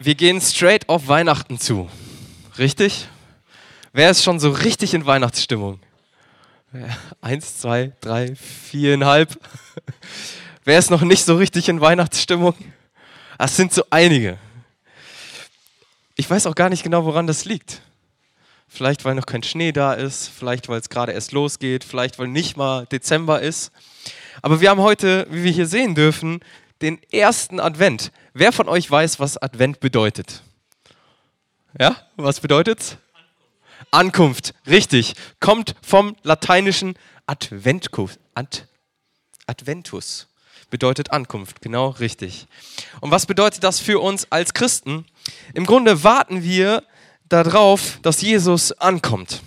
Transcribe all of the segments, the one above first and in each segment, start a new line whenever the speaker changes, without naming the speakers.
Wir gehen straight auf Weihnachten zu. Richtig? Wer ist schon so richtig in Weihnachtsstimmung? Eins, zwei, drei, viereinhalb. Wer ist noch nicht so richtig in Weihnachtsstimmung? Das sind so einige. Ich weiß auch gar nicht genau, woran das liegt. Vielleicht, weil noch kein Schnee da ist, vielleicht, weil es gerade erst losgeht, vielleicht, weil nicht mal Dezember ist. Aber wir haben heute, wie wir hier sehen dürfen, den ersten Advent. Wer von euch weiß, was Advent bedeutet? Ja, was bedeutet Ankunft, richtig. Kommt vom lateinischen Adventus. Ad, Adventus bedeutet Ankunft, genau richtig. Und was bedeutet das für uns als Christen? Im Grunde warten wir darauf, dass Jesus ankommt.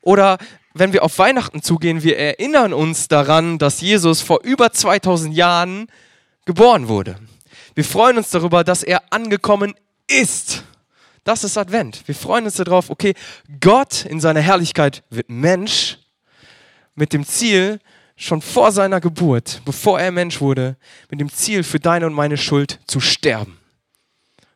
Oder wenn wir auf Weihnachten zugehen, wir erinnern uns daran, dass Jesus vor über 2000 Jahren geboren wurde. Wir freuen uns darüber, dass er angekommen ist. Das ist Advent. Wir freuen uns darauf, okay, Gott in seiner Herrlichkeit wird Mensch mit dem Ziel, schon vor seiner Geburt, bevor er Mensch wurde, mit dem Ziel, für deine und meine Schuld zu sterben.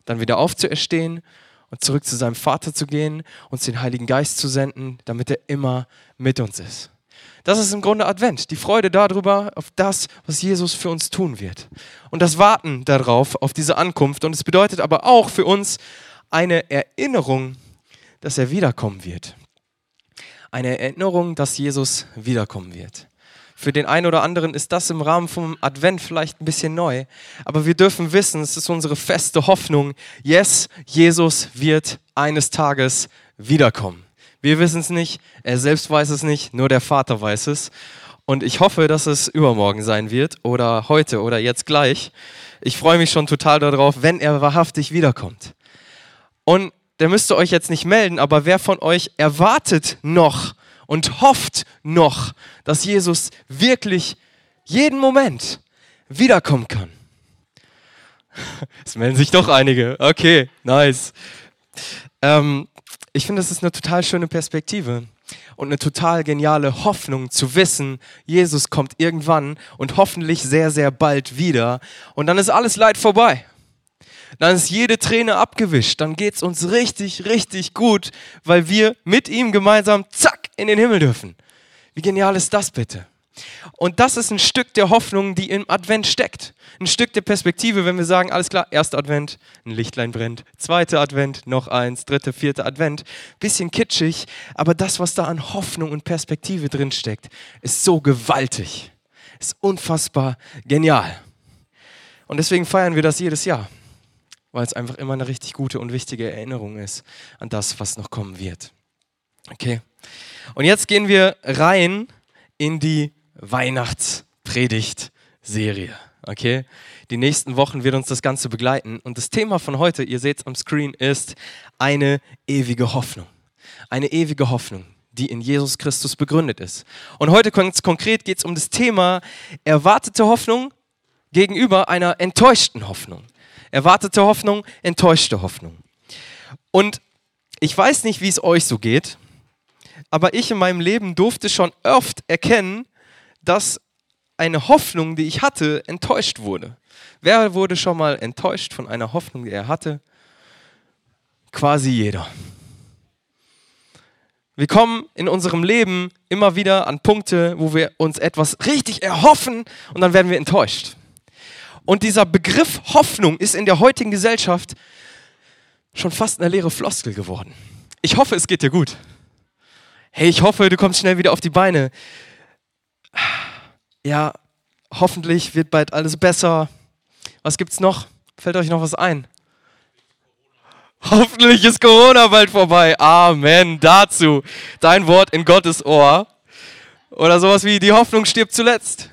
Dann wieder aufzuerstehen und zurück zu seinem Vater zu gehen, uns den Heiligen Geist zu senden, damit er immer mit uns ist. Das ist im Grunde Advent, die Freude darüber, auf das, was Jesus für uns tun wird. Und das Warten darauf, auf diese Ankunft. Und es bedeutet aber auch für uns eine Erinnerung, dass er wiederkommen wird. Eine Erinnerung, dass Jesus wiederkommen wird. Für den einen oder anderen ist das im Rahmen vom Advent vielleicht ein bisschen neu, aber wir dürfen wissen, es ist unsere feste Hoffnung, yes, Jesus wird eines Tages wiederkommen. Wir wissen es nicht, er selbst weiß es nicht, nur der Vater weiß es. Und ich hoffe, dass es übermorgen sein wird oder heute oder jetzt gleich. Ich freue mich schon total darauf, wenn er wahrhaftig wiederkommt. Und der müsste euch jetzt nicht melden, aber wer von euch erwartet noch und hofft noch, dass Jesus wirklich jeden Moment wiederkommen kann? Es melden sich doch einige. Okay, nice. Ähm, ich finde, das ist eine total schöne Perspektive und eine total geniale Hoffnung zu wissen, Jesus kommt irgendwann und hoffentlich sehr, sehr bald wieder und dann ist alles Leid vorbei. Dann ist jede Träne abgewischt, dann geht es uns richtig, richtig gut, weil wir mit ihm gemeinsam, zack, in den Himmel dürfen. Wie genial ist das bitte? Und das ist ein Stück der Hoffnung, die im Advent steckt. Ein Stück der Perspektive, wenn wir sagen, alles klar, erster Advent, ein Lichtlein brennt, zweiter Advent, noch eins, dritter, vierter Advent. Bisschen kitschig, aber das, was da an Hoffnung und Perspektive drin steckt, ist so gewaltig. Ist unfassbar genial. Und deswegen feiern wir das jedes Jahr, weil es einfach immer eine richtig gute und wichtige Erinnerung ist an das, was noch kommen wird. Okay? Und jetzt gehen wir rein in die Weihnachtspredigt-Serie. Okay? Die nächsten Wochen wird uns das Ganze begleiten. Und das Thema von heute, ihr seht es am Screen, ist eine ewige Hoffnung. Eine ewige Hoffnung, die in Jesus Christus begründet ist. Und heute ganz konkret geht es um das Thema erwartete Hoffnung gegenüber einer enttäuschten Hoffnung. Erwartete Hoffnung, enttäuschte Hoffnung. Und ich weiß nicht, wie es euch so geht, aber ich in meinem Leben durfte schon oft erkennen, dass eine Hoffnung, die ich hatte, enttäuscht wurde. Wer wurde schon mal enttäuscht von einer Hoffnung, die er hatte? Quasi jeder. Wir kommen in unserem Leben immer wieder an Punkte, wo wir uns etwas richtig erhoffen und dann werden wir enttäuscht. Und dieser Begriff Hoffnung ist in der heutigen Gesellschaft schon fast eine leere Floskel geworden. Ich hoffe, es geht dir gut. Hey, ich hoffe, du kommst schnell wieder auf die Beine ja, hoffentlich wird bald alles besser. Was gibt's noch? Fällt euch noch was ein? Hoffentlich ist Corona bald vorbei. Amen. Dazu dein Wort in Gottes Ohr. Oder sowas wie die Hoffnung stirbt zuletzt.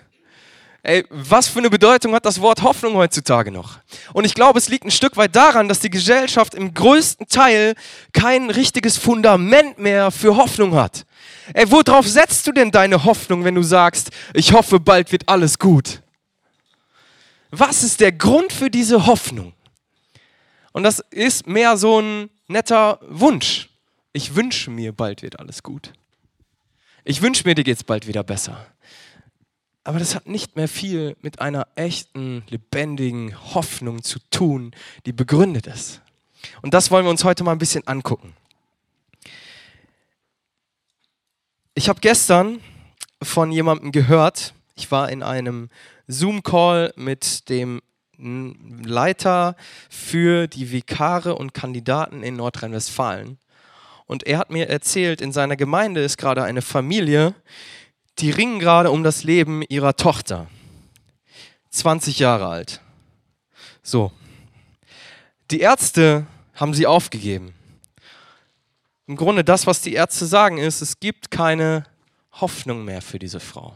Ey, was für eine Bedeutung hat das Wort Hoffnung heutzutage noch? Und ich glaube, es liegt ein Stück weit daran, dass die Gesellschaft im größten Teil kein richtiges Fundament mehr für Hoffnung hat. Ey, worauf setzt du denn deine Hoffnung, wenn du sagst, ich hoffe, bald wird alles gut? Was ist der Grund für diese Hoffnung? Und das ist mehr so ein netter Wunsch. Ich wünsche mir, bald wird alles gut. Ich wünsche mir, dir geht es bald wieder besser. Aber das hat nicht mehr viel mit einer echten, lebendigen Hoffnung zu tun, die begründet ist. Und das wollen wir uns heute mal ein bisschen angucken. Ich habe gestern von jemandem gehört, ich war in einem Zoom-Call mit dem Leiter für die Vikare und Kandidaten in Nordrhein-Westfalen. Und er hat mir erzählt, in seiner Gemeinde ist gerade eine Familie, die ringen gerade um das Leben ihrer Tochter. 20 Jahre alt. So. Die Ärzte haben sie aufgegeben. Im Grunde das, was die Ärzte sagen, ist, es gibt keine Hoffnung mehr für diese Frau.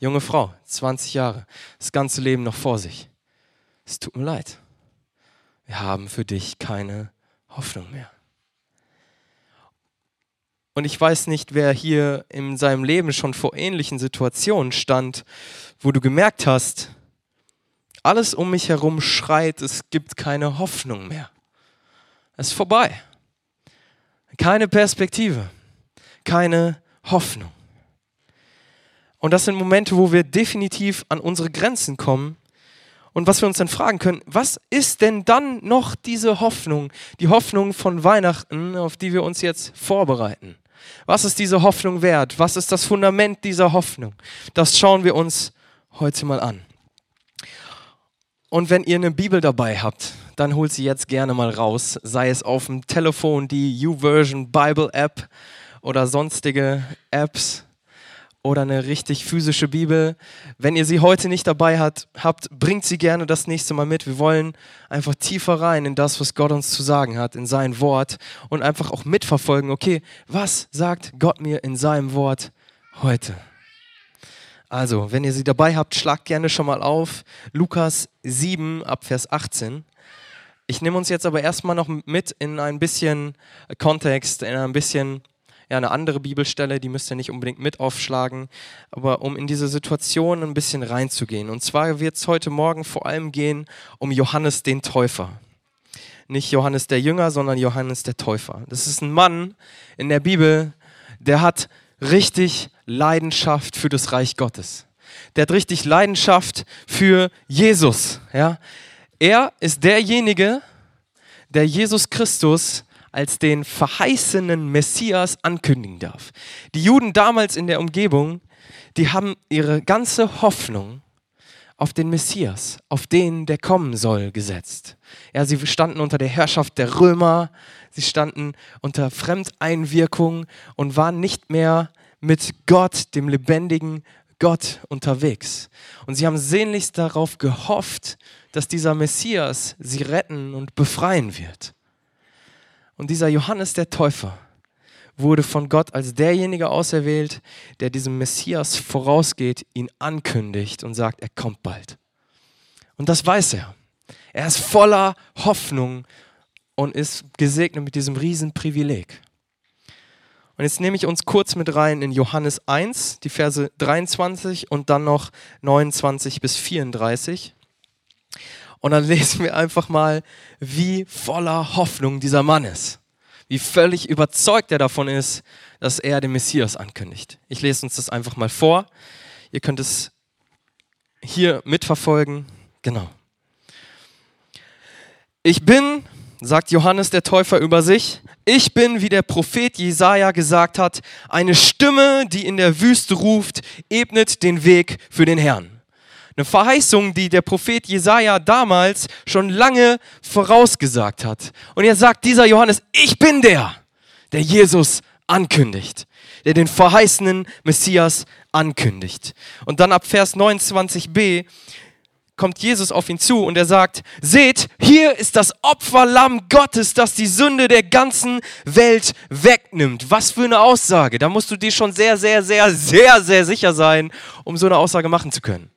Junge Frau, 20 Jahre, das ganze Leben noch vor sich. Es tut mir leid. Wir haben für dich keine Hoffnung mehr. Und ich weiß nicht, wer hier in seinem Leben schon vor ähnlichen Situationen stand, wo du gemerkt hast, alles um mich herum schreit, es gibt keine Hoffnung mehr. Es ist vorbei. Keine Perspektive, keine Hoffnung. Und das sind Momente, wo wir definitiv an unsere Grenzen kommen und was wir uns dann fragen können, was ist denn dann noch diese Hoffnung, die Hoffnung von Weihnachten, auf die wir uns jetzt vorbereiten? Was ist diese Hoffnung wert? Was ist das Fundament dieser Hoffnung? Das schauen wir uns heute mal an. Und wenn ihr eine Bibel dabei habt, dann holt sie jetzt gerne mal raus, sei es auf dem Telefon, die YouVersion Bible App oder sonstige Apps oder eine richtig physische Bibel. Wenn ihr sie heute nicht dabei hat, habt, bringt sie gerne das nächste Mal mit. Wir wollen einfach tiefer rein in das, was Gott uns zu sagen hat, in sein Wort und einfach auch mitverfolgen, okay, was sagt Gott mir in seinem Wort heute? Also, wenn ihr sie dabei habt, schlagt gerne schon mal auf. Lukas 7 ab Vers 18. Ich nehme uns jetzt aber erstmal noch mit in ein bisschen Kontext, in ein bisschen ja, eine andere Bibelstelle, die müsst ihr nicht unbedingt mit aufschlagen, aber um in diese Situation ein bisschen reinzugehen. Und zwar wird es heute Morgen vor allem gehen um Johannes den Täufer. Nicht Johannes der Jünger, sondern Johannes der Täufer. Das ist ein Mann in der Bibel, der hat richtig Leidenschaft für das Reich Gottes. Der hat richtig Leidenschaft für Jesus. Ja? Er ist derjenige, der Jesus Christus als den verheißenen Messias ankündigen darf. Die Juden damals in der Umgebung, die haben ihre ganze Hoffnung auf den Messias, auf den, der kommen soll, gesetzt. Ja, sie standen unter der Herrschaft der Römer, sie standen unter Fremdeinwirkung und waren nicht mehr mit Gott, dem lebendigen Gott, unterwegs. Und sie haben sehnlichst darauf gehofft, dass dieser Messias sie retten und befreien wird. Und dieser Johannes der Täufer wurde von Gott als derjenige auserwählt, der diesem Messias vorausgeht, ihn ankündigt und sagt, er kommt bald. Und das weiß er. Er ist voller Hoffnung und ist gesegnet mit diesem Riesenprivileg. Und jetzt nehme ich uns kurz mit rein in Johannes 1, die Verse 23 und dann noch 29 bis 34. Und dann lesen wir einfach mal, wie voller Hoffnung dieser Mann ist. Wie völlig überzeugt er davon ist, dass er den Messias ankündigt. Ich lese uns das einfach mal vor. Ihr könnt es hier mitverfolgen. Genau. Ich bin, sagt Johannes der Täufer über sich, ich bin, wie der Prophet Jesaja gesagt hat, eine Stimme, die in der Wüste ruft, ebnet den Weg für den Herrn. Eine Verheißung, die der Prophet Jesaja damals schon lange vorausgesagt hat. Und er sagt dieser Johannes, ich bin der, der Jesus ankündigt, der den verheißenen Messias ankündigt. Und dann ab Vers 29b kommt Jesus auf ihn zu und er sagt, seht, hier ist das Opferlamm Gottes, das die Sünde der ganzen Welt wegnimmt. Was für eine Aussage. Da musst du dir schon sehr, sehr, sehr, sehr, sehr sicher sein, um so eine Aussage machen zu können.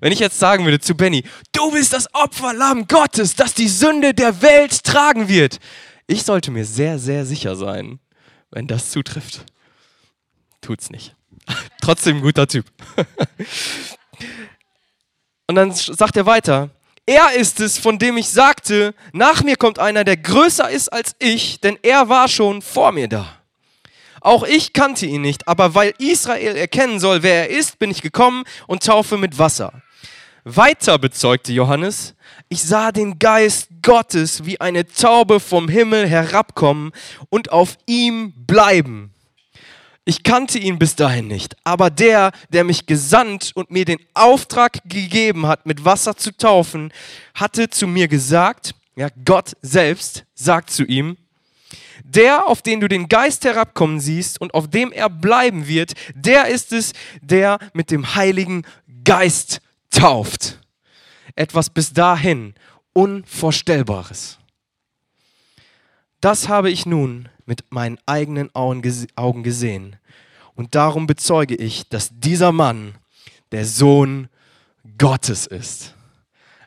Wenn ich jetzt sagen würde zu Benny, du bist das Opferlamm Gottes, das die Sünde der Welt tragen wird. Ich sollte mir sehr, sehr sicher sein, wenn das zutrifft. Tut's nicht. Trotzdem ein guter Typ. Und dann sagt er weiter, er ist es, von dem ich sagte, nach mir kommt einer, der größer ist als ich, denn er war schon vor mir da. Auch ich kannte ihn nicht, aber weil Israel erkennen soll, wer er ist, bin ich gekommen und taufe mit Wasser. Weiter bezeugte Johannes, ich sah den Geist Gottes wie eine Taube vom Himmel herabkommen und auf ihm bleiben. Ich kannte ihn bis dahin nicht, aber der, der mich gesandt und mir den Auftrag gegeben hat, mit Wasser zu taufen, hatte zu mir gesagt, ja, Gott selbst sagt zu ihm, der, auf den du den Geist herabkommen siehst und auf dem er bleiben wird, der ist es, der mit dem Heiligen Geist tauft. Etwas bis dahin Unvorstellbares. Das habe ich nun mit meinen eigenen Augen gesehen. Und darum bezeuge ich, dass dieser Mann der Sohn Gottes ist.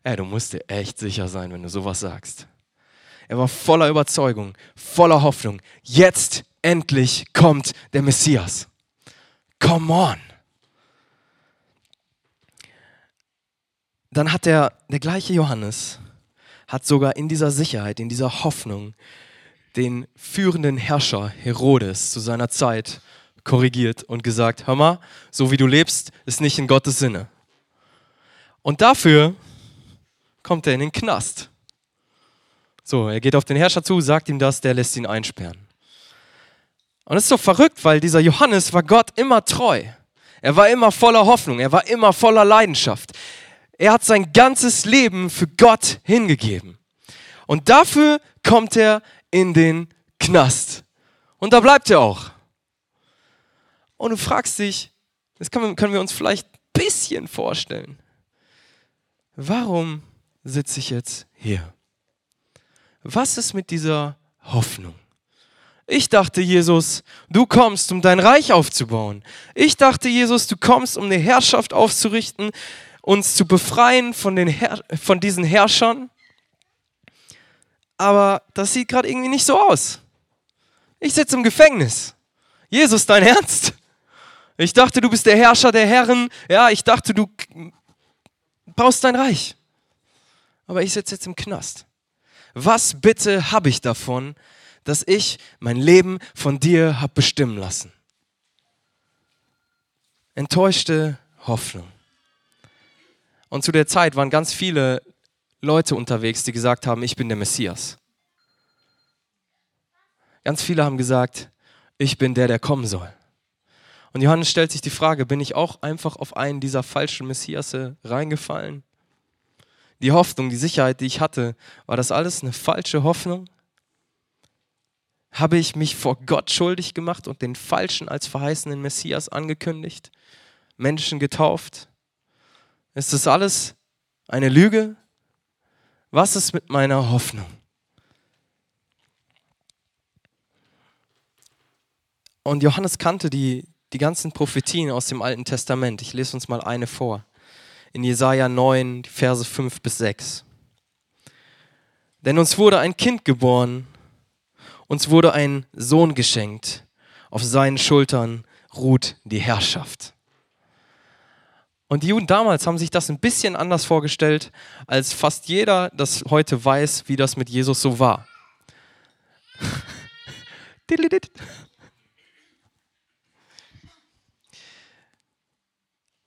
Ey, du musst dir echt sicher sein, wenn du sowas sagst. Er war voller Überzeugung, voller Hoffnung. Jetzt endlich kommt der Messias. Come on. Dann hat der, der gleiche Johannes, hat sogar in dieser Sicherheit, in dieser Hoffnung, den führenden Herrscher Herodes zu seiner Zeit korrigiert und gesagt, hör mal, so wie du lebst, ist nicht in Gottes Sinne. Und dafür kommt er in den Knast. So, er geht auf den Herrscher zu, sagt ihm das, der lässt ihn einsperren. Und es ist so verrückt, weil dieser Johannes war Gott immer treu. Er war immer voller Hoffnung, er war immer voller Leidenschaft. Er hat sein ganzes Leben für Gott hingegeben. Und dafür kommt er in den Knast. Und da bleibt er auch. Und du fragst dich, das können wir uns vielleicht ein bisschen vorstellen. Warum sitze ich jetzt hier? Was ist mit dieser Hoffnung? Ich dachte, Jesus, du kommst, um dein Reich aufzubauen. Ich dachte, Jesus, du kommst, um eine Herrschaft aufzurichten, uns zu befreien von, den Her von diesen Herrschern. Aber das sieht gerade irgendwie nicht so aus. Ich sitze im Gefängnis. Jesus, dein Ernst? Ich dachte, du bist der Herrscher der Herren. Ja, ich dachte, du baust dein Reich. Aber ich sitze jetzt im Knast was bitte habe ich davon, dass ich mein Leben von dir habe bestimmen lassen? Enttäuschte Hoffnung. Und zu der Zeit waren ganz viele Leute unterwegs, die gesagt haben, ich bin der Messias. Ganz viele haben gesagt, ich bin der, der kommen soll. Und Johannes stellt sich die Frage, bin ich auch einfach auf einen dieser falschen Messiasse reingefallen? Die Hoffnung, die Sicherheit, die ich hatte, war das alles eine falsche Hoffnung? Habe ich mich vor Gott schuldig gemacht und den Falschen als verheißenen Messias angekündigt? Menschen getauft? Ist das alles eine Lüge? Was ist mit meiner Hoffnung? Und Johannes kannte die, die ganzen Prophetien aus dem Alten Testament. Ich lese uns mal eine vor in Jesaja 9, Verse 5 bis 6. Denn uns wurde ein Kind geboren, uns wurde ein Sohn geschenkt, auf seinen Schultern ruht die Herrschaft. Und die Juden damals haben sich das ein bisschen anders vorgestellt, als fast jeder das heute weiß, wie das mit Jesus so war.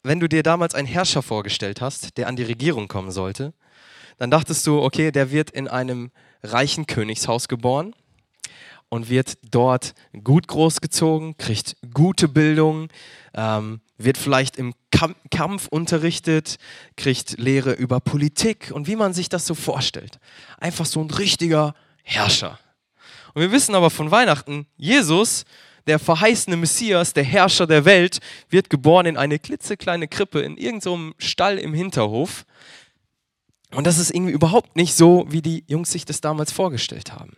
wenn du dir damals einen Herrscher vorgestellt hast, der an die Regierung kommen sollte, dann dachtest du, okay, der wird in einem reichen Königshaus geboren und wird dort gut großgezogen, kriegt gute Bildung, ähm, wird vielleicht im Kampf unterrichtet, kriegt Lehre über Politik und wie man sich das so vorstellt. Einfach so ein richtiger Herrscher. Und wir wissen aber von Weihnachten, Jesus der verheißene Messias, der Herrscher der Welt, wird geboren in eine klitzekleine Krippe in irgendeinem so Stall im Hinterhof. Und das ist irgendwie überhaupt nicht so, wie die Jungs sich das damals vorgestellt haben.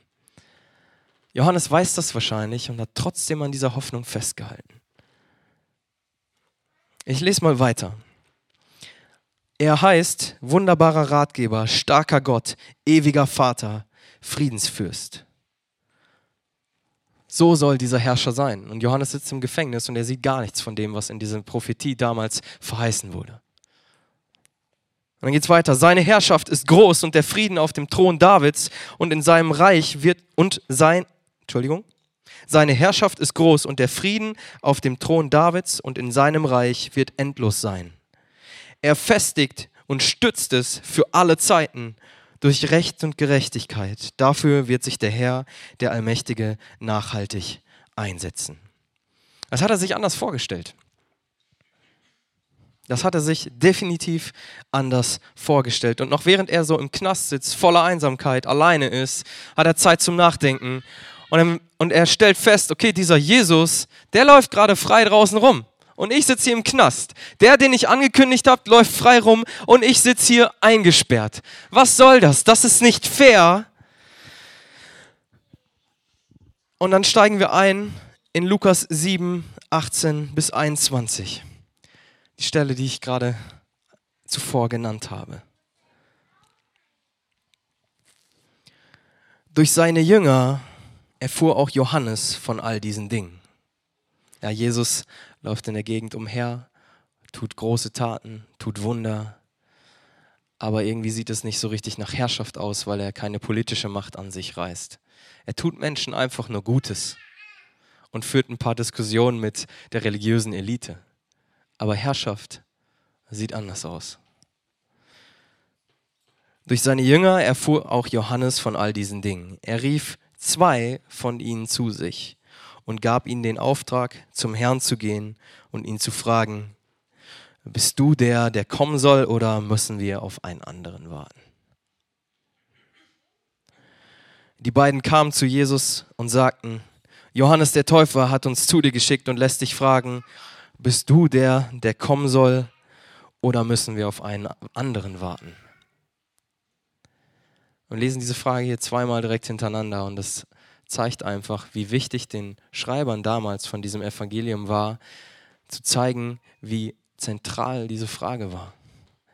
Johannes weiß das wahrscheinlich und hat trotzdem an dieser Hoffnung festgehalten. Ich lese mal weiter. Er heißt wunderbarer Ratgeber, starker Gott, ewiger Vater, Friedensfürst. So soll dieser Herrscher sein. Und Johannes sitzt im Gefängnis und er sieht gar nichts von dem, was in dieser Prophetie damals verheißen wurde. Und dann geht es weiter. Seine Herrschaft ist groß und der Frieden auf dem Thron Davids und in seinem Reich wird und sein, Entschuldigung, seine Herrschaft ist groß und der Frieden auf dem Thron Davids und in seinem Reich wird endlos sein. Er festigt und stützt es für alle Zeiten durch Recht und Gerechtigkeit. Dafür wird sich der Herr, der Allmächtige, nachhaltig einsetzen. Das hat er sich anders vorgestellt. Das hat er sich definitiv anders vorgestellt. Und noch während er so im Knast sitzt, voller Einsamkeit, alleine ist, hat er Zeit zum Nachdenken. Und er, und er stellt fest, okay, dieser Jesus, der läuft gerade frei draußen rum. Und ich sitze hier im Knast. Der, den ich angekündigt habe, läuft frei rum und ich sitze hier eingesperrt. Was soll das? Das ist nicht fair. Und dann steigen wir ein in Lukas 7, 18 bis 21 die Stelle, die ich gerade zuvor genannt habe. Durch seine Jünger erfuhr auch Johannes von all diesen Dingen. Ja, Jesus läuft in der Gegend umher, tut große Taten, tut Wunder, aber irgendwie sieht es nicht so richtig nach Herrschaft aus, weil er keine politische Macht an sich reißt. Er tut Menschen einfach nur Gutes und führt ein paar Diskussionen mit der religiösen Elite. Aber Herrschaft sieht anders aus. Durch seine Jünger erfuhr auch Johannes von all diesen Dingen. Er rief zwei von ihnen zu sich und gab ihnen den Auftrag, zum Herrn zu gehen und ihn zu fragen, bist du der, der kommen soll, oder müssen wir auf einen anderen warten? Die beiden kamen zu Jesus und sagten, Johannes der Täufer hat uns zu dir geschickt und lässt dich fragen, bist du der, der kommen soll, oder müssen wir auf einen anderen warten? Und lesen diese Frage hier zweimal direkt hintereinander und das zeigt einfach, wie wichtig den Schreibern damals von diesem Evangelium war, zu zeigen, wie zentral diese Frage war.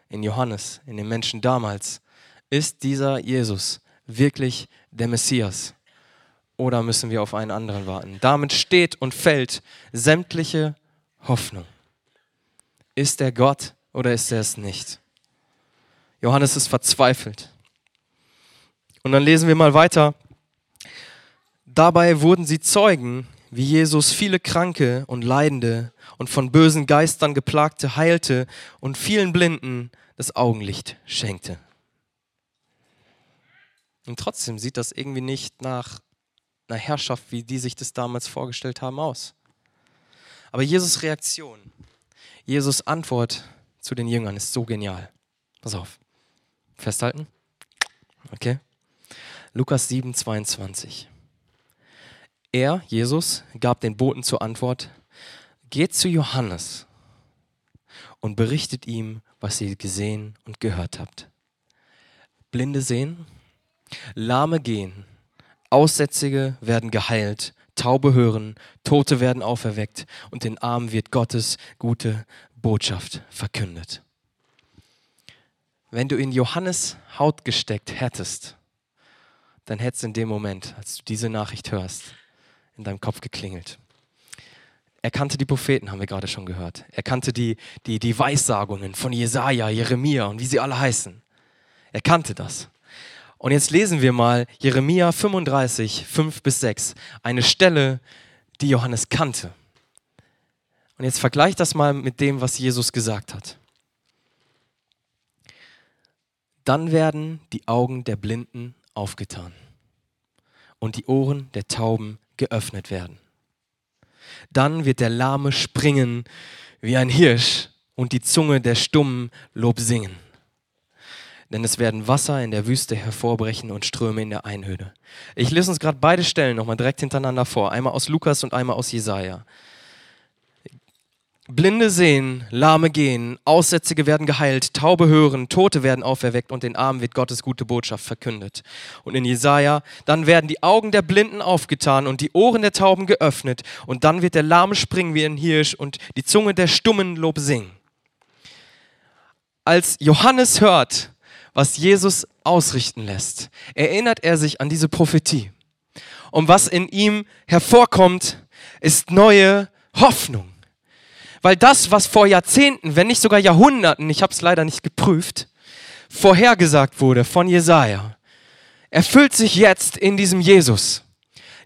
In Johannes, in den Menschen damals, ist dieser Jesus wirklich der Messias? Oder müssen wir auf einen anderen warten? Damit steht und fällt sämtliche Hoffnung. Ist er Gott oder ist er es nicht? Johannes ist verzweifelt. Und dann lesen wir mal weiter. Dabei wurden sie Zeugen, wie Jesus viele Kranke und Leidende und von bösen Geistern geplagte heilte und vielen Blinden das Augenlicht schenkte. Und trotzdem sieht das irgendwie nicht nach einer Herrschaft, wie die sich das damals vorgestellt haben, aus. Aber Jesus Reaktion, Jesus Antwort zu den Jüngern ist so genial. Pass auf. Festhalten. Okay. Lukas 7, 22. Er, Jesus, gab den Boten zur Antwort, geht zu Johannes und berichtet ihm, was ihr gesehen und gehört habt. Blinde sehen, Lahme gehen, Aussätzige werden geheilt, Taube hören, Tote werden auferweckt und den Armen wird Gottes gute Botschaft verkündet. Wenn du in Johannes Haut gesteckt hättest, dann hätte es in dem Moment, als du diese Nachricht hörst, in deinem Kopf geklingelt. Er kannte die Propheten, haben wir gerade schon gehört. Er kannte die, die, die Weissagungen von Jesaja, Jeremia und wie sie alle heißen. Er kannte das. Und jetzt lesen wir mal Jeremia 35, 5 bis 6, eine Stelle, die Johannes kannte. Und jetzt vergleicht das mal mit dem, was Jesus gesagt hat. Dann werden die Augen der Blinden aufgetan und die Ohren der Tauben geöffnet werden. Dann wird der Lahme springen wie ein Hirsch und die Zunge der Stummen Lob singen denn es werden Wasser in der Wüste hervorbrechen und Ströme in der Einöde. Ich lese uns gerade beide Stellen nochmal direkt hintereinander vor, einmal aus Lukas und einmal aus Jesaja. Blinde sehen, Lahme gehen, Aussätzige werden geheilt, Taube hören, Tote werden auferweckt und den Armen wird Gottes gute Botschaft verkündet. Und in Jesaja, dann werden die Augen der Blinden aufgetan und die Ohren der Tauben geöffnet und dann wird der Lahme springen wie ein Hirsch und die Zunge der Stummen Lob singen. Als Johannes hört, was Jesus ausrichten lässt, erinnert er sich an diese Prophetie. Und was in ihm hervorkommt, ist neue Hoffnung. Weil das, was vor Jahrzehnten, wenn nicht sogar Jahrhunderten, ich habe es leider nicht geprüft, vorhergesagt wurde von Jesaja, erfüllt sich jetzt in diesem Jesus.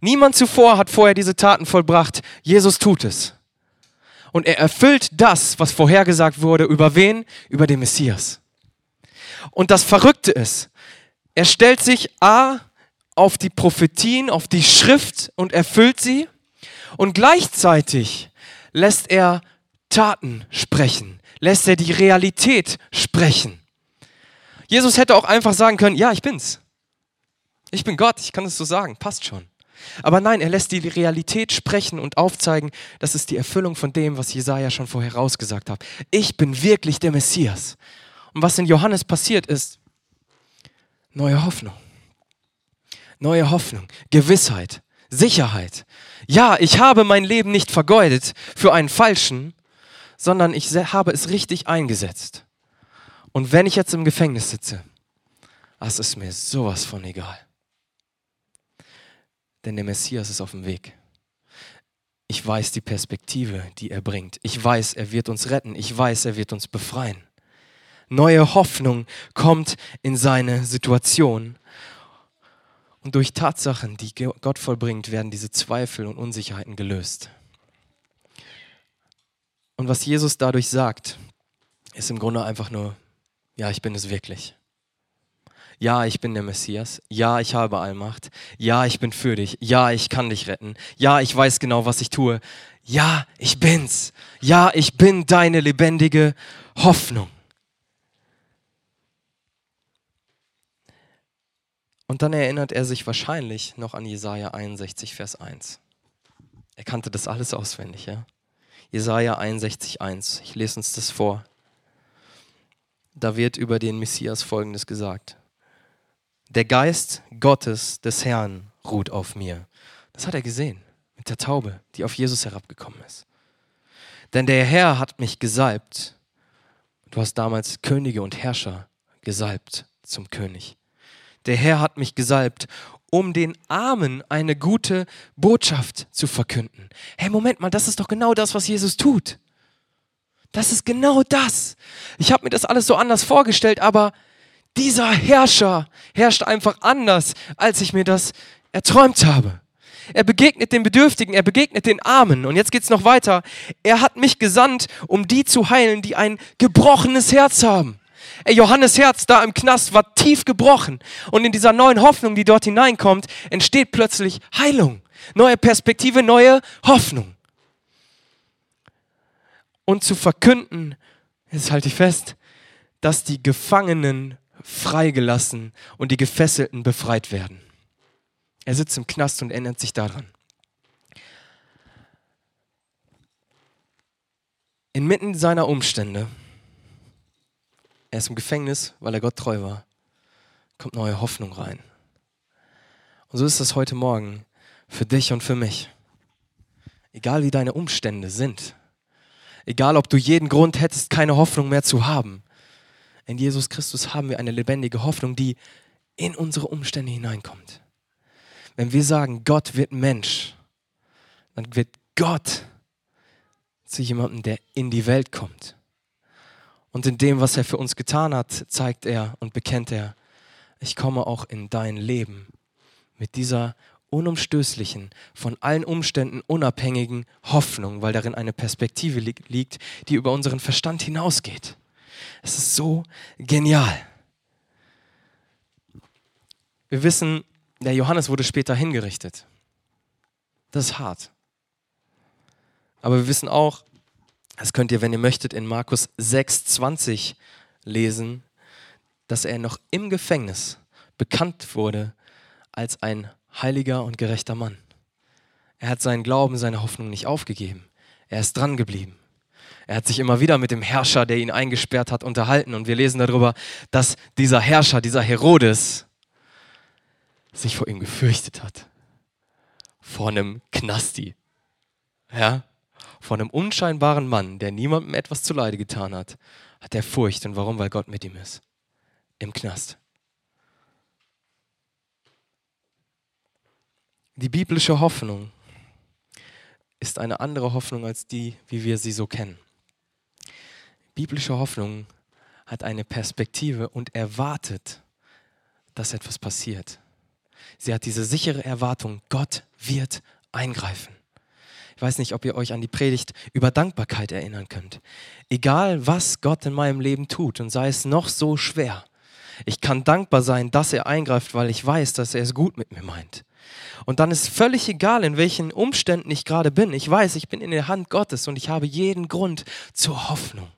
Niemand zuvor hat vorher diese Taten vollbracht. Jesus tut es. Und er erfüllt das, was vorhergesagt wurde. Über wen? Über den Messias. Und das Verrückte ist, er stellt sich A auf die Prophetien, auf die Schrift und erfüllt sie. Und gleichzeitig lässt er Taten sprechen, lässt er die Realität sprechen. Jesus hätte auch einfach sagen können, ja, ich bin's. Ich bin Gott, ich kann es so sagen, passt schon. Aber nein, er lässt die Realität sprechen und aufzeigen, das ist die Erfüllung von dem, was Jesaja schon vorher rausgesagt hat. Ich bin wirklich der Messias. Und was in Johannes passiert ist, neue Hoffnung. Neue Hoffnung, Gewissheit, Sicherheit. Ja, ich habe mein Leben nicht vergeudet für einen falschen, sondern ich habe es richtig eingesetzt. Und wenn ich jetzt im Gefängnis sitze, das ist mir sowas von egal. Denn der Messias ist auf dem Weg. Ich weiß die Perspektive, die er bringt. Ich weiß, er wird uns retten. Ich weiß, er wird uns befreien. Neue Hoffnung kommt in seine Situation. Und durch Tatsachen, die Gott vollbringt, werden diese Zweifel und Unsicherheiten gelöst. Und was Jesus dadurch sagt, ist im Grunde einfach nur, ja, ich bin es wirklich. Ja, ich bin der Messias. Ja, ich habe Allmacht. Ja, ich bin für dich. Ja, ich kann dich retten. Ja, ich weiß genau, was ich tue. Ja, ich bin's. Ja, ich bin deine lebendige Hoffnung. Und dann erinnert er sich wahrscheinlich noch an Jesaja 61, Vers 1. Er kannte das alles auswendig, ja? Jesaja 61, 1. Ich lese uns das vor. Da wird über den Messias Folgendes gesagt. Der Geist Gottes des Herrn ruht auf mir. Das hat er gesehen mit der Taube, die auf Jesus herabgekommen ist. Denn der Herr hat mich gesalbt. Du hast damals Könige und Herrscher gesalbt zum König. Der Herr hat mich gesalbt, um den Armen eine gute Botschaft zu verkünden. Hey, Moment mal, das ist doch genau das, was Jesus tut. Das ist genau das. Ich habe mir das alles so anders vorgestellt, aber dieser Herrscher herrscht einfach anders, als ich mir das erträumt habe. Er begegnet den Bedürftigen, er begegnet den Armen. Und jetzt geht es noch weiter. Er hat mich gesandt, um die zu heilen, die ein gebrochenes Herz haben. Ey, Johannes Herz da im Knast war tief gebrochen. Und in dieser neuen Hoffnung, die dort hineinkommt, entsteht plötzlich Heilung. Neue Perspektive, neue Hoffnung. Und zu verkünden, jetzt halte ich fest, dass die Gefangenen freigelassen und die Gefesselten befreit werden. Er sitzt im Knast und erinnert sich daran. Inmitten seiner Umstände er ist im Gefängnis, weil er Gott treu war. Kommt neue Hoffnung rein. Und so ist es heute Morgen für dich und für mich. Egal wie deine Umstände sind, egal ob du jeden Grund hättest, keine Hoffnung mehr zu haben, in Jesus Christus haben wir eine lebendige Hoffnung, die in unsere Umstände hineinkommt. Wenn wir sagen, Gott wird Mensch, dann wird Gott zu jemandem, der in die Welt kommt. Und in dem, was er für uns getan hat, zeigt er und bekennt er, ich komme auch in dein Leben mit dieser unumstößlichen, von allen Umständen unabhängigen Hoffnung, weil darin eine Perspektive li liegt, die über unseren Verstand hinausgeht. Es ist so genial. Wir wissen, der Johannes wurde später hingerichtet. Das ist hart. Aber wir wissen auch, das könnt ihr, wenn ihr möchtet, in Markus 6,20 lesen, dass er noch im Gefängnis bekannt wurde als ein heiliger und gerechter Mann. Er hat seinen Glauben, seine Hoffnung nicht aufgegeben. Er ist dran geblieben. Er hat sich immer wieder mit dem Herrscher, der ihn eingesperrt hat, unterhalten. Und wir lesen darüber, dass dieser Herrscher, dieser Herodes, sich vor ihm gefürchtet hat. Vor einem Knasti. Ja? Von einem unscheinbaren Mann, der niemandem etwas zuleide getan hat, hat er Furcht. Und warum? Weil Gott mit ihm ist. Im Knast. Die biblische Hoffnung ist eine andere Hoffnung als die, wie wir sie so kennen. Biblische Hoffnung hat eine Perspektive und erwartet, dass etwas passiert. Sie hat diese sichere Erwartung, Gott wird eingreifen. Ich weiß nicht, ob ihr euch an die Predigt über Dankbarkeit erinnern könnt. Egal, was Gott in meinem Leben tut und sei es noch so schwer, Ich kann dankbar sein, dass er eingreift, weil ich weiß, dass er es gut mit mir meint. Und dann ist völlig egal, in welchen Umständen ich gerade bin. Ich weiß, ich bin in der Hand Gottes und ich habe jeden Grund zur Hoffnung.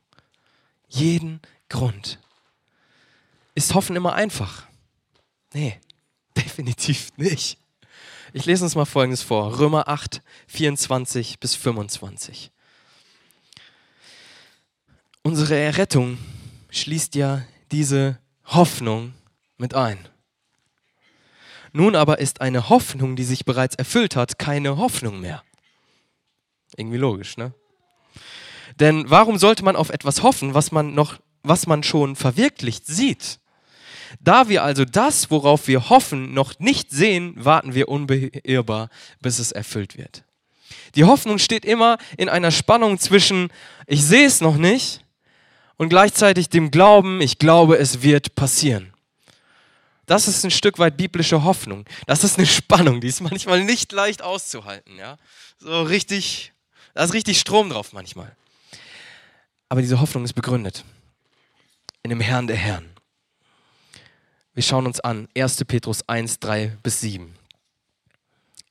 Jeden Grund. Ist Hoffen immer einfach? Nee, definitiv nicht. Ich lese uns mal Folgendes vor. Römer 8, 24 bis 25. Unsere Errettung schließt ja diese Hoffnung mit ein. Nun aber ist eine Hoffnung, die sich bereits erfüllt hat, keine Hoffnung mehr. Irgendwie logisch, ne? Denn warum sollte man auf etwas hoffen, was man noch, was man schon verwirklicht sieht? Da wir also das, worauf wir hoffen, noch nicht sehen, warten wir unbeirrbar, bis es erfüllt wird. Die Hoffnung steht immer in einer Spannung zwischen ich sehe es noch nicht und gleichzeitig dem Glauben, ich glaube, es wird passieren. Das ist ein Stück weit biblische Hoffnung. Das ist eine Spannung, die ist manchmal nicht leicht auszuhalten. Ja? So richtig, da ist richtig Strom drauf manchmal. Aber diese Hoffnung ist begründet in dem Herrn der Herren. Wir schauen uns an 1. Petrus 1, 3 bis 7.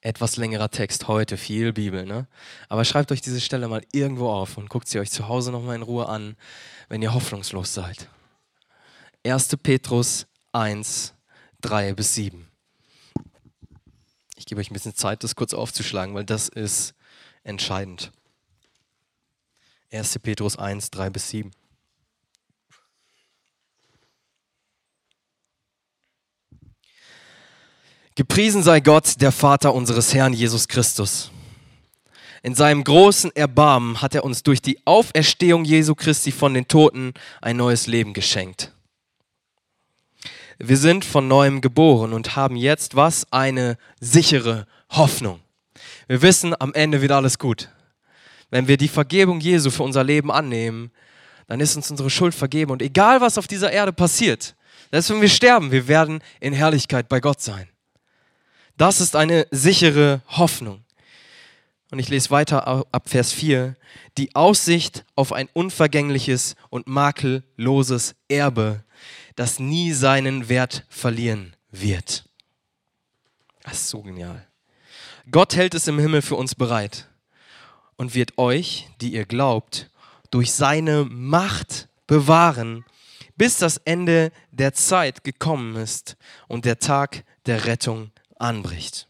Etwas längerer Text heute, viel Bibel, ne? Aber schreibt euch diese Stelle mal irgendwo auf und guckt sie euch zu Hause nochmal in Ruhe an, wenn ihr hoffnungslos seid. 1. Petrus 1, 3 bis 7. Ich gebe euch ein bisschen Zeit, das kurz aufzuschlagen, weil das ist entscheidend. 1. Petrus 1, 3 bis 7. Gepriesen sei Gott, der Vater unseres Herrn Jesus Christus. In seinem großen Erbarmen hat er uns durch die Auferstehung Jesu Christi von den Toten ein neues Leben geschenkt. Wir sind von neuem geboren und haben jetzt was? Eine sichere Hoffnung. Wir wissen, am Ende wird alles gut. Wenn wir die Vergebung Jesu für unser Leben annehmen, dann ist uns unsere Schuld vergeben. Und egal, was auf dieser Erde passiert, selbst wenn wir sterben, wir werden in Herrlichkeit bei Gott sein. Das ist eine sichere Hoffnung. Und ich lese weiter ab Vers 4. Die Aussicht auf ein unvergängliches und makelloses Erbe, das nie seinen Wert verlieren wird. Das ist so genial. Gott hält es im Himmel für uns bereit und wird euch, die ihr glaubt, durch seine Macht bewahren, bis das Ende der Zeit gekommen ist und der Tag der Rettung anbricht.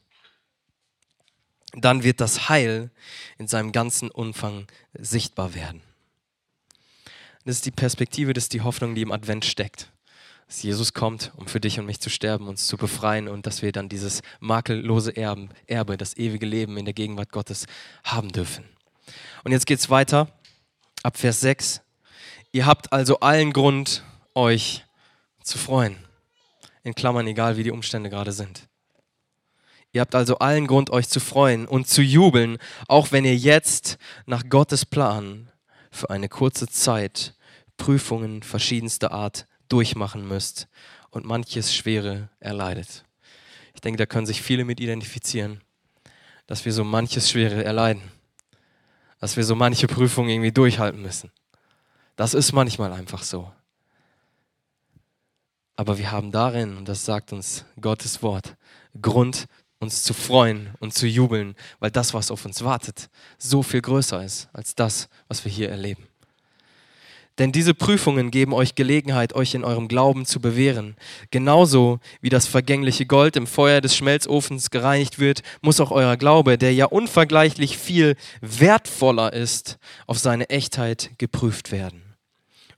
Dann wird das Heil in seinem ganzen Umfang sichtbar werden. Das ist die Perspektive, das ist die Hoffnung, die im Advent steckt dass Jesus kommt, um für dich und mich zu sterben, uns zu befreien und dass wir dann dieses makellose Erben, Erbe, das ewige Leben in der Gegenwart Gottes haben dürfen. Und jetzt geht es weiter, ab Vers 6. Ihr habt also allen Grund, euch zu freuen. In Klammern, egal wie die Umstände gerade sind. Ihr habt also allen Grund, euch zu freuen und zu jubeln, auch wenn ihr jetzt nach Gottes Plan für eine kurze Zeit Prüfungen verschiedenster Art durchmachen müsst und manches Schwere erleidet. Ich denke, da können sich viele mit identifizieren, dass wir so manches Schwere erleiden, dass wir so manche Prüfungen irgendwie durchhalten müssen. Das ist manchmal einfach so. Aber wir haben darin, und das sagt uns Gottes Wort, Grund, uns zu freuen und zu jubeln, weil das, was auf uns wartet, so viel größer ist als das, was wir hier erleben. Denn diese Prüfungen geben euch Gelegenheit, euch in eurem Glauben zu bewähren. Genauso wie das vergängliche Gold im Feuer des Schmelzofens gereinigt wird, muss auch euer Glaube, der ja unvergleichlich viel wertvoller ist, auf seine Echtheit geprüft werden.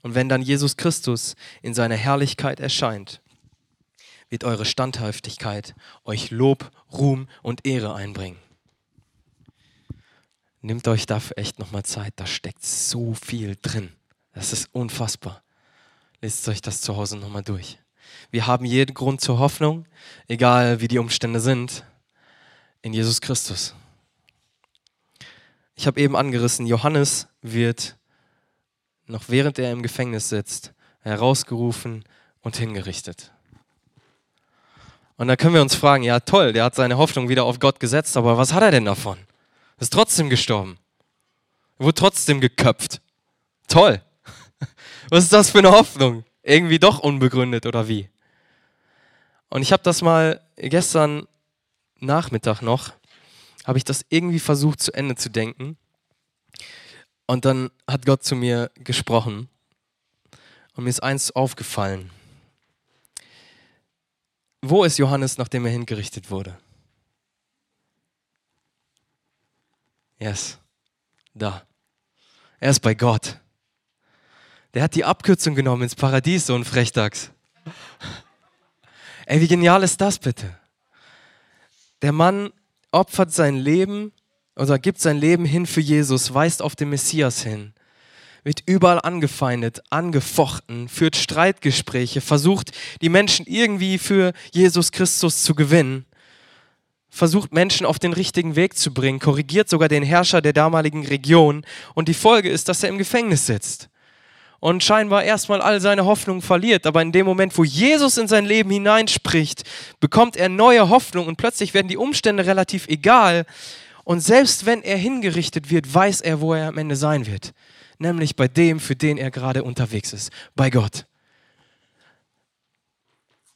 Und wenn dann Jesus Christus in seiner Herrlichkeit erscheint, wird eure Standhaftigkeit euch Lob, Ruhm und Ehre einbringen. Nehmt euch dafür echt nochmal Zeit, da steckt so viel drin. Das ist unfassbar. Lest euch das zu Hause nochmal durch. Wir haben jeden Grund zur Hoffnung, egal wie die Umstände sind, in Jesus Christus. Ich habe eben angerissen, Johannes wird noch während er im Gefängnis sitzt, herausgerufen und hingerichtet. Und da können wir uns fragen, ja toll, der hat seine Hoffnung wieder auf Gott gesetzt, aber was hat er denn davon? Ist trotzdem gestorben. Wurde trotzdem geköpft. Toll. Was ist das für eine Hoffnung? irgendwie doch unbegründet oder wie? Und ich habe das mal gestern Nachmittag noch, habe ich das irgendwie versucht zu Ende zu denken. Und dann hat Gott zu mir gesprochen. Und mir ist eins aufgefallen. Wo ist Johannes, nachdem er hingerichtet wurde? Yes, da. Er ist bei Gott. Der hat die Abkürzung genommen ins Paradies, so ein Frechdachs. Ey, wie genial ist das bitte? Der Mann opfert sein Leben oder gibt sein Leben hin für Jesus, weist auf den Messias hin, wird überall angefeindet, angefochten, führt Streitgespräche, versucht die Menschen irgendwie für Jesus Christus zu gewinnen, versucht Menschen auf den richtigen Weg zu bringen, korrigiert sogar den Herrscher der damaligen Region und die Folge ist, dass er im Gefängnis sitzt und scheinbar erstmal all seine Hoffnung verliert. Aber in dem Moment, wo Jesus in sein Leben hineinspricht, bekommt er neue Hoffnung und plötzlich werden die Umstände relativ egal. Und selbst wenn er hingerichtet wird, weiß er, wo er am Ende sein wird. Nämlich bei dem, für den er gerade unterwegs ist, bei Gott.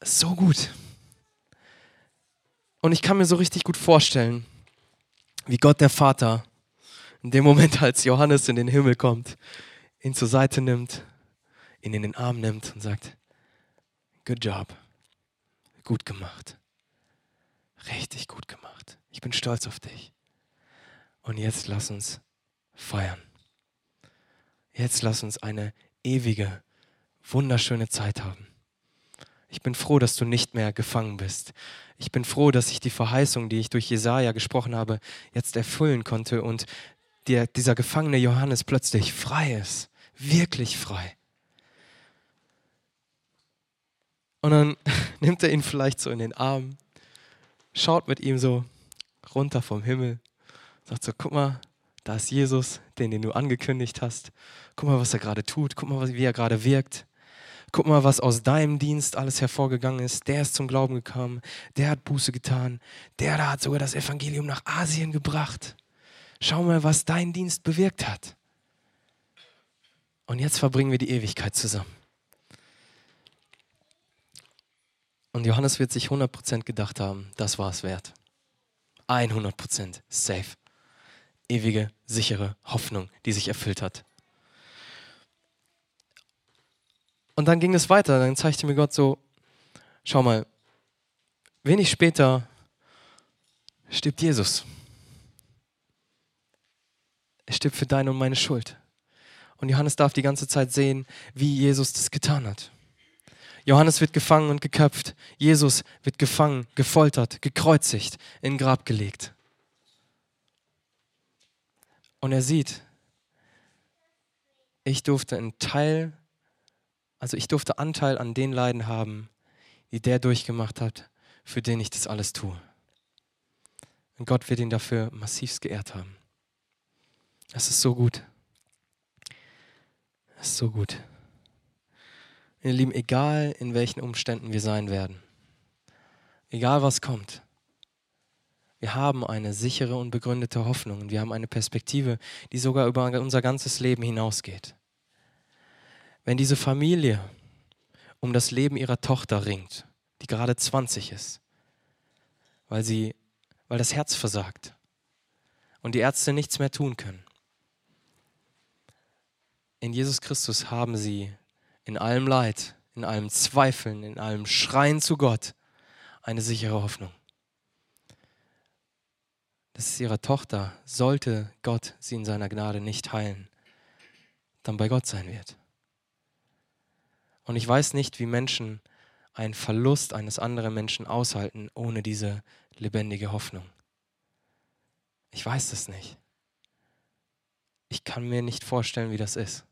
So gut. Und ich kann mir so richtig gut vorstellen, wie Gott der Vater in dem Moment, als Johannes in den Himmel kommt, ihn zur Seite nimmt, ihn in den Arm nimmt und sagt, good job, gut gemacht, richtig gut gemacht, ich bin stolz auf dich. Und jetzt lass uns feiern. Jetzt lass uns eine ewige, wunderschöne Zeit haben. Ich bin froh, dass du nicht mehr gefangen bist. Ich bin froh, dass ich die Verheißung, die ich durch Jesaja gesprochen habe, jetzt erfüllen konnte und der, dieser gefangene Johannes plötzlich frei ist wirklich frei. Und dann nimmt er ihn vielleicht so in den Arm, schaut mit ihm so runter vom Himmel, sagt so, guck mal, da ist Jesus, den, den du angekündigt hast. Guck mal, was er gerade tut. Guck mal, wie er gerade wirkt. Guck mal, was aus deinem Dienst alles hervorgegangen ist. Der ist zum Glauben gekommen. Der hat Buße getan. Der da hat sogar das Evangelium nach Asien gebracht. Schau mal, was dein Dienst bewirkt hat. Und jetzt verbringen wir die Ewigkeit zusammen. Und Johannes wird sich 100% gedacht haben, das war es wert. 100% safe. Ewige, sichere Hoffnung, die sich erfüllt hat. Und dann ging es weiter. Dann zeigte mir Gott so, schau mal, wenig später stirbt Jesus. Er stirbt für deine und meine Schuld. Und Johannes darf die ganze Zeit sehen, wie Jesus das getan hat. Johannes wird gefangen und geköpft. Jesus wird gefangen, gefoltert, gekreuzigt, in Grab gelegt. Und er sieht, ich durfte einen Teil, also ich durfte Anteil an den Leiden haben, die der durchgemacht hat, für den ich das alles tue. Und Gott wird ihn dafür massivst geehrt haben. Das ist so gut. Das ist so gut. Ihr Lieben, egal in welchen Umständen wir sein werden, egal was kommt, wir haben eine sichere und begründete Hoffnung und wir haben eine Perspektive, die sogar über unser ganzes Leben hinausgeht. Wenn diese Familie um das Leben ihrer Tochter ringt, die gerade 20 ist, weil, sie, weil das Herz versagt und die Ärzte nichts mehr tun können, in Jesus Christus haben sie in allem Leid, in allem Zweifeln, in allem Schreien zu Gott eine sichere Hoffnung. Dass es ihrer Tochter, sollte Gott sie in seiner Gnade nicht heilen, dann bei Gott sein wird. Und ich weiß nicht, wie Menschen einen Verlust eines anderen Menschen aushalten ohne diese lebendige Hoffnung. Ich weiß das nicht. Ich kann mir nicht vorstellen, wie das ist.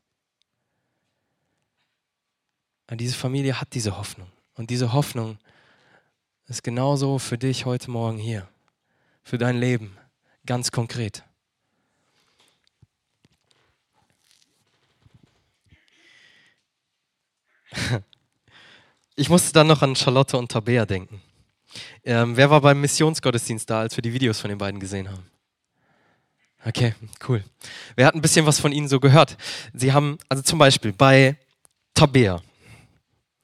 Und diese Familie hat diese Hoffnung. Und diese Hoffnung ist genauso für dich heute Morgen hier. Für dein Leben. Ganz konkret. Ich musste dann noch an Charlotte und Tabea denken. Ähm, wer war beim Missionsgottesdienst da, als wir die Videos von den beiden gesehen haben? Okay, cool. Wer hat ein bisschen was von ihnen so gehört? Sie haben, also zum Beispiel bei Tabea,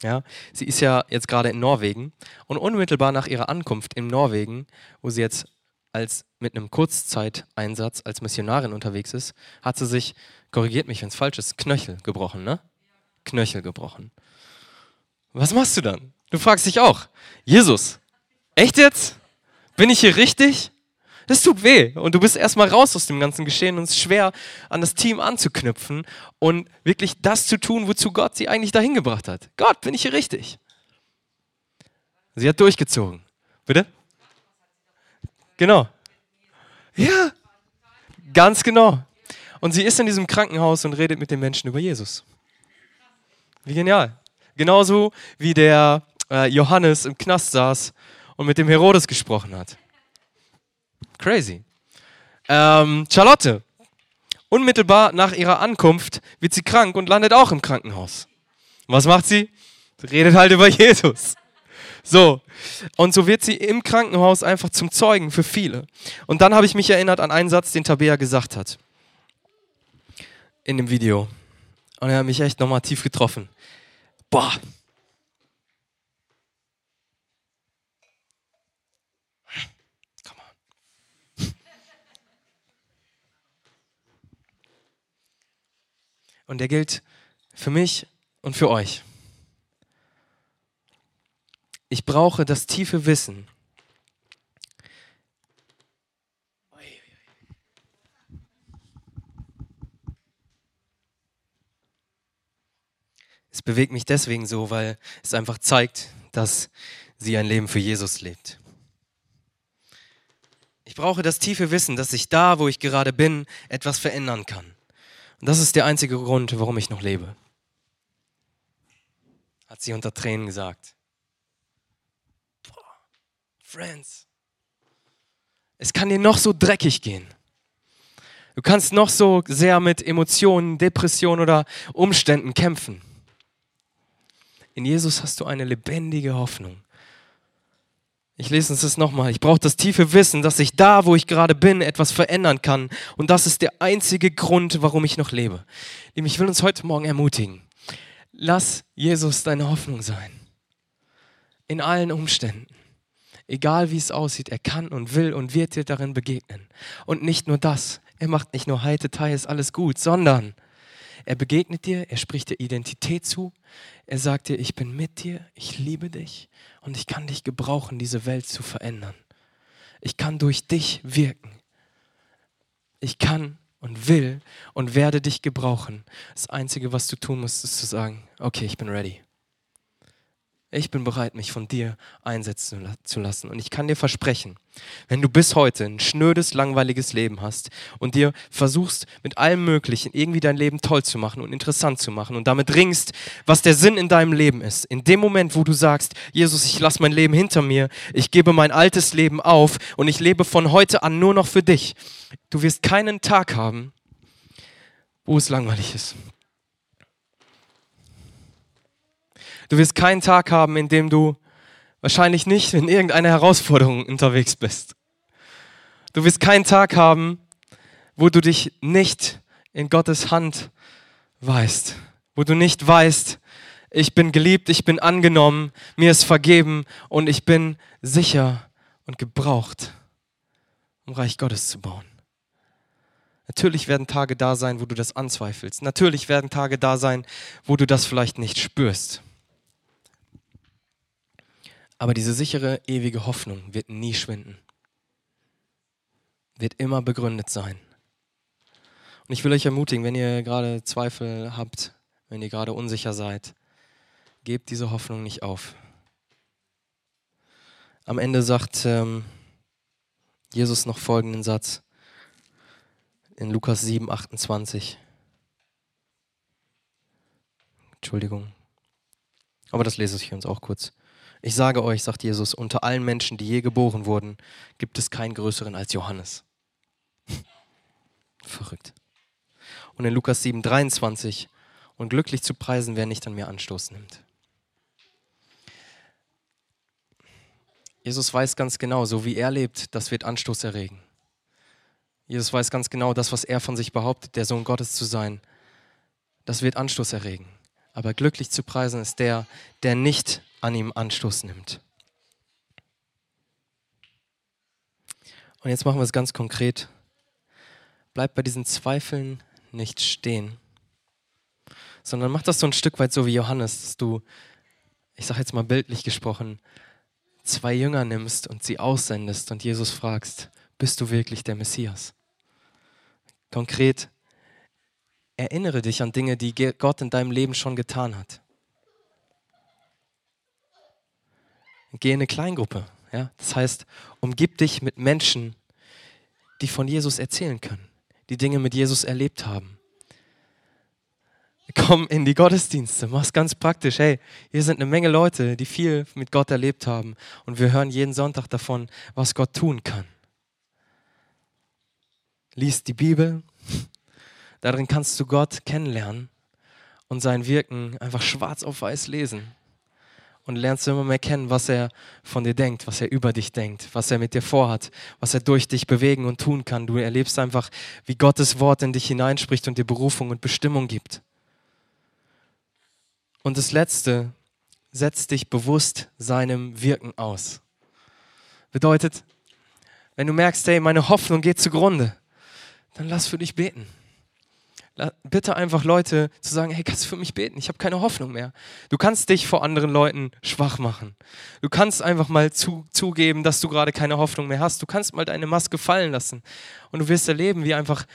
Ja, sie ist ja jetzt gerade in Norwegen und unmittelbar nach ihrer Ankunft in Norwegen, wo sie jetzt als mit einem Kurzzeiteinsatz als Missionarin unterwegs ist, hat sie sich, korrigiert mich, wenn es falsch ist, Knöchel gebrochen, ne? Knöchel gebrochen. Was machst du dann? Du fragst dich auch, Jesus, echt jetzt? Bin ich hier richtig? Das tut weh und du bist erstmal raus aus dem ganzen Geschehen und es ist schwer, an das Team anzuknüpfen und wirklich das zu tun, wozu Gott sie eigentlich dahin gebracht hat. Gott, bin ich hier richtig? Sie hat durchgezogen. Bitte? Genau. Ja, ganz genau. Und sie ist in diesem Krankenhaus und redet mit den Menschen über Jesus. Wie genial. Genauso wie der äh, Johannes im Knast saß und mit dem Herodes gesprochen hat. Crazy. Ähm, Charlotte, unmittelbar nach ihrer Ankunft wird sie krank und landet auch im Krankenhaus. Was macht sie? Sie redet halt über Jesus. So, und so wird sie im Krankenhaus einfach zum Zeugen für viele. Und dann habe ich mich erinnert an einen Satz, den Tabea gesagt hat. In dem Video. Und er hat mich echt nochmal tief getroffen. Boah, Und der gilt für mich und für euch. Ich brauche das tiefe Wissen. Es bewegt mich deswegen so, weil es einfach zeigt, dass sie ein Leben für Jesus lebt. Ich brauche das tiefe Wissen, dass ich da, wo ich gerade bin, etwas verändern kann. Und das ist der einzige Grund, warum ich noch lebe. Hat sie unter Tränen gesagt. Friends, es kann dir noch so dreckig gehen. Du kannst noch so sehr mit Emotionen, Depressionen oder Umständen kämpfen. In Jesus hast du eine lebendige Hoffnung. Ich lese uns das nochmal. Ich brauche das tiefe Wissen, dass ich da, wo ich gerade bin, etwas verändern kann. Und das ist der einzige Grund, warum ich noch lebe. Ich will uns heute Morgen ermutigen. Lass Jesus deine Hoffnung sein. In allen Umständen. Egal wie es aussieht, er kann und will und wird dir darin begegnen. Und nicht nur das. Er macht nicht nur heite Teil, ist alles gut, sondern er begegnet dir, er spricht dir Identität zu, er sagt dir, ich bin mit dir, ich liebe dich und ich kann dich gebrauchen, diese Welt zu verändern. Ich kann durch dich wirken. Ich kann und will und werde dich gebrauchen. Das Einzige, was du tun musst, ist zu sagen, okay, ich bin ready. Ich bin bereit, mich von dir einsetzen zu lassen. Und ich kann dir versprechen, wenn du bis heute ein schnödes, langweiliges Leben hast und dir versuchst, mit allem Möglichen irgendwie dein Leben toll zu machen und interessant zu machen und damit ringst, was der Sinn in deinem Leben ist, in dem Moment, wo du sagst, Jesus, ich lasse mein Leben hinter mir, ich gebe mein altes Leben auf und ich lebe von heute an nur noch für dich, du wirst keinen Tag haben, wo es langweilig ist. Du wirst keinen Tag haben, in dem du wahrscheinlich nicht in irgendeiner Herausforderung unterwegs bist. Du wirst keinen Tag haben, wo du dich nicht in Gottes Hand weißt, wo du nicht weißt, ich bin geliebt, ich bin angenommen, mir ist vergeben und ich bin sicher und gebraucht, um Reich Gottes zu bauen. Natürlich werden Tage da sein, wo du das anzweifelst. Natürlich werden Tage da sein, wo du das vielleicht nicht spürst. Aber diese sichere, ewige Hoffnung wird nie schwinden. Wird immer begründet sein. Und ich will euch ermutigen, wenn ihr gerade Zweifel habt, wenn ihr gerade unsicher seid, gebt diese Hoffnung nicht auf. Am Ende sagt ähm, Jesus noch folgenden Satz in Lukas 7, 28. Entschuldigung. Aber das lese ich uns auch kurz. Ich sage euch, sagt Jesus, unter allen Menschen, die je geboren wurden, gibt es keinen größeren als Johannes. Verrückt. Und in Lukas 7, 23, und glücklich zu preisen, wer nicht an mir Anstoß nimmt. Jesus weiß ganz genau, so wie er lebt, das wird Anstoß erregen. Jesus weiß ganz genau, das, was er von sich behauptet, der Sohn Gottes zu sein, das wird Anstoß erregen. Aber glücklich zu preisen ist der, der nicht an ihm Anstoß nimmt. Und jetzt machen wir es ganz konkret. Bleib bei diesen Zweifeln nicht stehen, sondern mach das so ein Stück weit so wie Johannes, dass du, ich sage jetzt mal bildlich gesprochen, zwei Jünger nimmst und sie aussendest und Jesus fragst, bist du wirklich der Messias? Konkret, erinnere dich an Dinge, die Gott in deinem Leben schon getan hat. Geh in eine Kleingruppe. Ja? Das heißt, umgib dich mit Menschen, die von Jesus erzählen können, die Dinge mit Jesus erlebt haben. Komm in die Gottesdienste, mach's ganz praktisch. Hey, hier sind eine Menge Leute, die viel mit Gott erlebt haben und wir hören jeden Sonntag davon, was Gott tun kann. Lies die Bibel, darin kannst du Gott kennenlernen und sein Wirken einfach schwarz auf weiß lesen und lernst du immer mehr kennen, was er von dir denkt, was er über dich denkt, was er mit dir vorhat, was er durch dich bewegen und tun kann. Du erlebst einfach, wie Gottes Wort in dich hineinspricht und dir Berufung und Bestimmung gibt. Und das Letzte, setz dich bewusst seinem Wirken aus. Bedeutet, wenn du merkst, hey, meine Hoffnung geht zugrunde, dann lass für dich beten bitte einfach Leute zu sagen, hey, kannst du für mich beten? Ich habe keine Hoffnung mehr. Du kannst dich vor anderen Leuten schwach machen. Du kannst einfach mal zu, zugeben, dass du gerade keine Hoffnung mehr hast. Du kannst mal deine Maske fallen lassen und du wirst erleben, wie einfach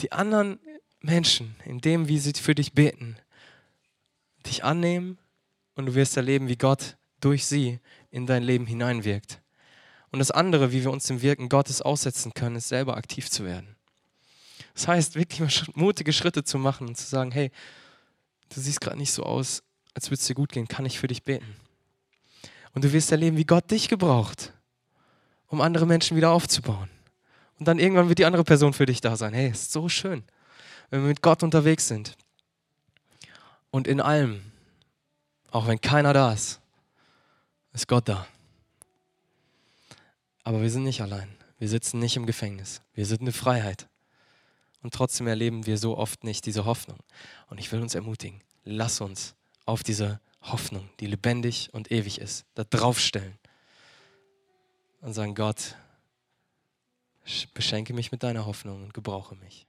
die anderen Menschen, in dem, wie sie für dich beten, dich annehmen und du wirst erleben, wie Gott durch sie in dein Leben hineinwirkt. Und das andere, wie wir uns dem Wirken Gottes aussetzen können, ist selber aktiv zu werden. Das heißt, wirklich mal mutige Schritte zu machen und zu sagen, hey, du siehst gerade nicht so aus, als würde es dir gut gehen, kann ich für dich beten. Und du wirst erleben, wie Gott dich gebraucht, um andere Menschen wieder aufzubauen. Und dann irgendwann wird die andere Person für dich da sein. Hey, ist so schön, wenn wir mit Gott unterwegs sind. Und in allem, auch wenn keiner da ist, ist Gott da. Aber wir sind nicht allein. Wir sitzen nicht im Gefängnis. Wir sind eine Freiheit. Und trotzdem erleben wir so oft nicht diese Hoffnung. Und ich will uns ermutigen, lass uns auf diese Hoffnung, die lebendig und ewig ist, da draufstellen und sagen, Gott, beschenke mich mit deiner Hoffnung und gebrauche mich.